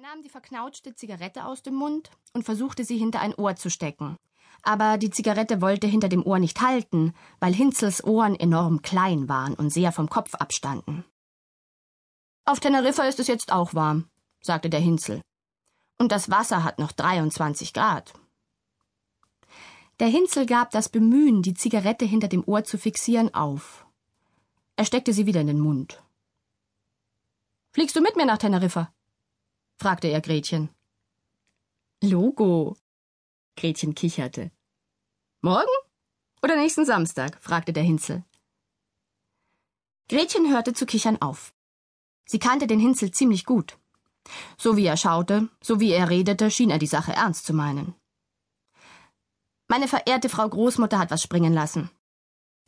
nahm die verknautschte Zigarette aus dem Mund und versuchte sie hinter ein Ohr zu stecken. Aber die Zigarette wollte hinter dem Ohr nicht halten, weil Hinzels Ohren enorm klein waren und sehr vom Kopf abstanden. Auf Teneriffa ist es jetzt auch warm, sagte der Hinzel. Und das Wasser hat noch 23 Grad. Der Hinzel gab das Bemühen, die Zigarette hinter dem Ohr zu fixieren, auf. Er steckte sie wieder in den Mund. Fliegst du mit mir nach Teneriffa? Fragte er Gretchen. Logo. Gretchen kicherte. Morgen oder nächsten Samstag? fragte der Hinzel. Gretchen hörte zu kichern auf. Sie kannte den Hinzel ziemlich gut. So wie er schaute, so wie er redete, schien er die Sache ernst zu meinen. Meine verehrte Frau Großmutter hat was springen lassen.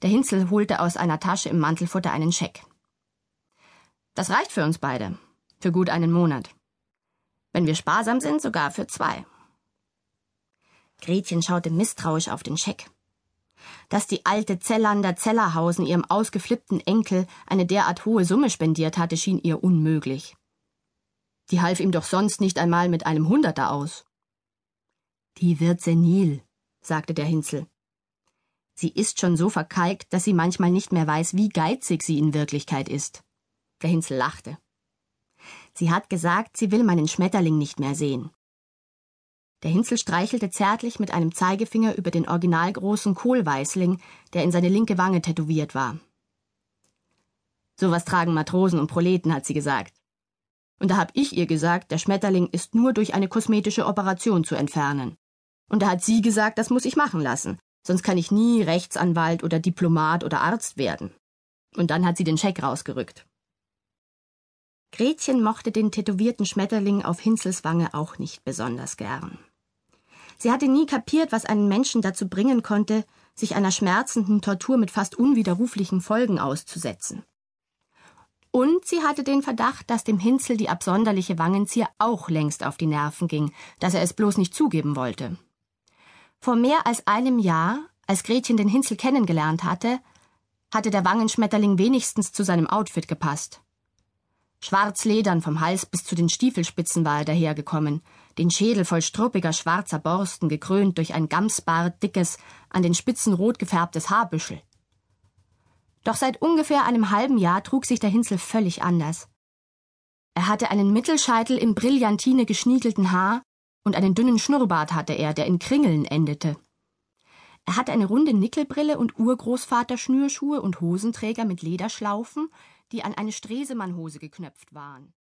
Der Hinzel holte aus einer Tasche im Mantelfutter einen Scheck. Das reicht für uns beide. Für gut einen Monat. Wenn wir sparsam sind, sogar für zwei. Gretchen schaute misstrauisch auf den Scheck. Dass die alte Zellander Zellerhausen ihrem ausgeflippten Enkel eine derart hohe Summe spendiert hatte, schien ihr unmöglich. Die half ihm doch sonst nicht einmal mit einem Hunderter aus. Die wird senil, sagte der Hinzel. Sie ist schon so verkalkt, dass sie manchmal nicht mehr weiß, wie geizig sie in Wirklichkeit ist. Der Hinzel lachte. Sie hat gesagt, sie will meinen Schmetterling nicht mehr sehen. Der Hinzel streichelte zärtlich mit einem Zeigefinger über den originalgroßen Kohlweißling, der in seine linke Wange tätowiert war. Sowas tragen Matrosen und Proleten, hat sie gesagt. Und da hab ich ihr gesagt, der Schmetterling ist nur durch eine kosmetische Operation zu entfernen. Und da hat sie gesagt, das muss ich machen lassen, sonst kann ich nie Rechtsanwalt oder Diplomat oder Arzt werden. Und dann hat sie den Scheck rausgerückt. Gretchen mochte den tätowierten Schmetterling auf Hinzels Wange auch nicht besonders gern. Sie hatte nie kapiert, was einen Menschen dazu bringen konnte, sich einer schmerzenden Tortur mit fast unwiderruflichen Folgen auszusetzen. Und sie hatte den Verdacht, dass dem Hinzel die absonderliche Wangenzier auch längst auf die Nerven ging, dass er es bloß nicht zugeben wollte. Vor mehr als einem Jahr, als Gretchen den Hinzel kennengelernt hatte, hatte der Wangenschmetterling wenigstens zu seinem Outfit gepasst. Schwarzledern vom Hals bis zu den Stiefelspitzen war er dahergekommen, den Schädel voll struppiger schwarzer Borsten gekrönt durch ein Gamsbart dickes, an den Spitzen rot gefärbtes Haarbüschel. Doch seit ungefähr einem halben Jahr trug sich der Hinsel völlig anders. Er hatte einen Mittelscheitel im Brillantine geschniegelten Haar und einen dünnen Schnurrbart hatte er, der in Kringeln endete. Er hatte eine runde Nickelbrille und Urgroßvater-Schnürschuhe und Hosenträger mit Lederschlaufen, die an eine Stresemannhose geknöpft waren.